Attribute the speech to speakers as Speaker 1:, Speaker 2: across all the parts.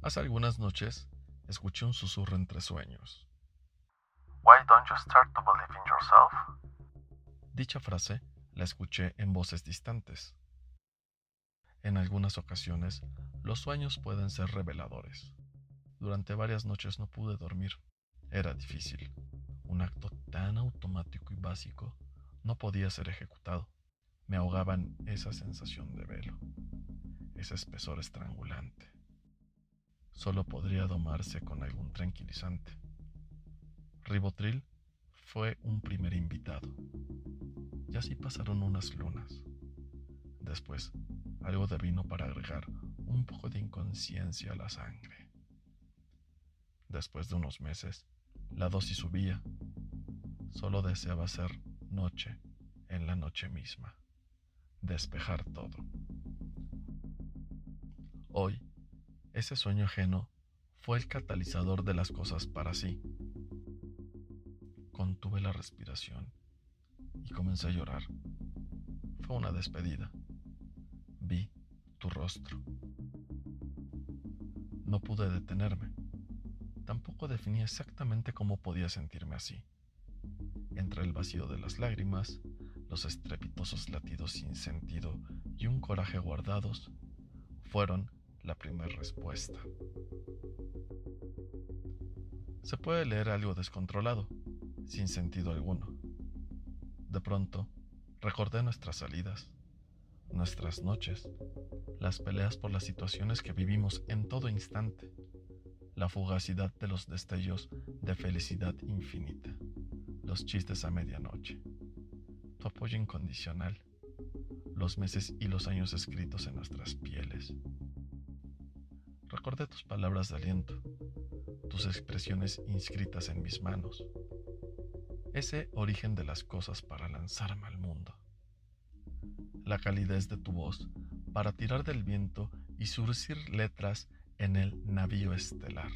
Speaker 1: Hace algunas noches escuché un susurro entre sueños.
Speaker 2: Why don't you start to believe in yourself?
Speaker 1: Dicha frase la escuché en voces distantes. En algunas ocasiones, los sueños pueden ser reveladores. Durante varias noches no pude dormir. Era difícil. Un acto tan automático y básico no podía ser ejecutado. Me ahogaban esa sensación de velo, ese espesor estrangulante. Solo podría domarse con algún tranquilizante. Ribotril fue un primer invitado. Y así pasaron unas lunas. Después, algo de vino para agregar un poco de inconsciencia a la sangre. Después de unos meses, la dosis subía. Solo deseaba ser noche en la noche misma. Despejar todo. Hoy, ese sueño ajeno fue el catalizador de las cosas para sí. Contuve la respiración y comencé a llorar. Fue una despedida. Vi tu rostro. No pude detenerme. Tampoco definí exactamente cómo podía sentirme así. Entre el vacío de las lágrimas, los estrepitosos latidos sin sentido y un coraje guardados, fueron la primera respuesta. Se puede leer algo descontrolado, sin sentido alguno. De pronto, recordé nuestras salidas, nuestras noches, las peleas por las situaciones que vivimos en todo instante, la fugacidad de los destellos de felicidad infinita, los chistes a medianoche, tu apoyo incondicional, los meses y los años escritos en nuestras pieles. Recordé tus palabras de aliento, tus expresiones inscritas en mis manos, ese origen de las cosas para lanzarme al mundo, la calidez de tu voz para tirar del viento y surcir letras en el navío estelar.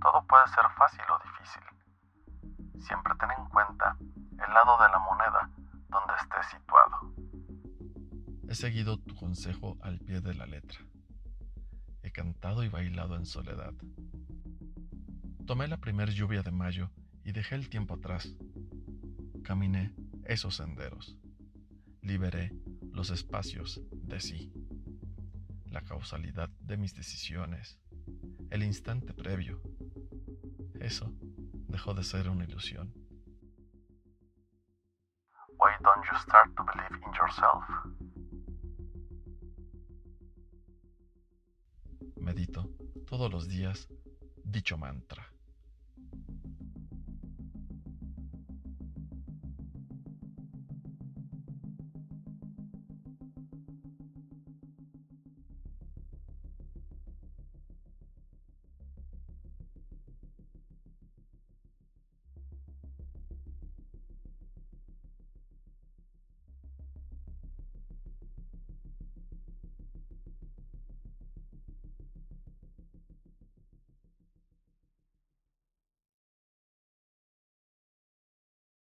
Speaker 2: Todo puede ser fácil o difícil. Siempre ten en cuenta el lado de la moneda donde estés situado.
Speaker 1: He seguido tu consejo al pie de la letra. Cantado y bailado en soledad. Tomé la primer lluvia de mayo y dejé el tiempo atrás. Caminé esos senderos. Liberé los espacios de sí la causalidad de mis decisiones, el instante previo. Eso dejó de ser una ilusión.
Speaker 2: Why don't you start to believe in yourself?
Speaker 1: Medito todos los días dicho mantra.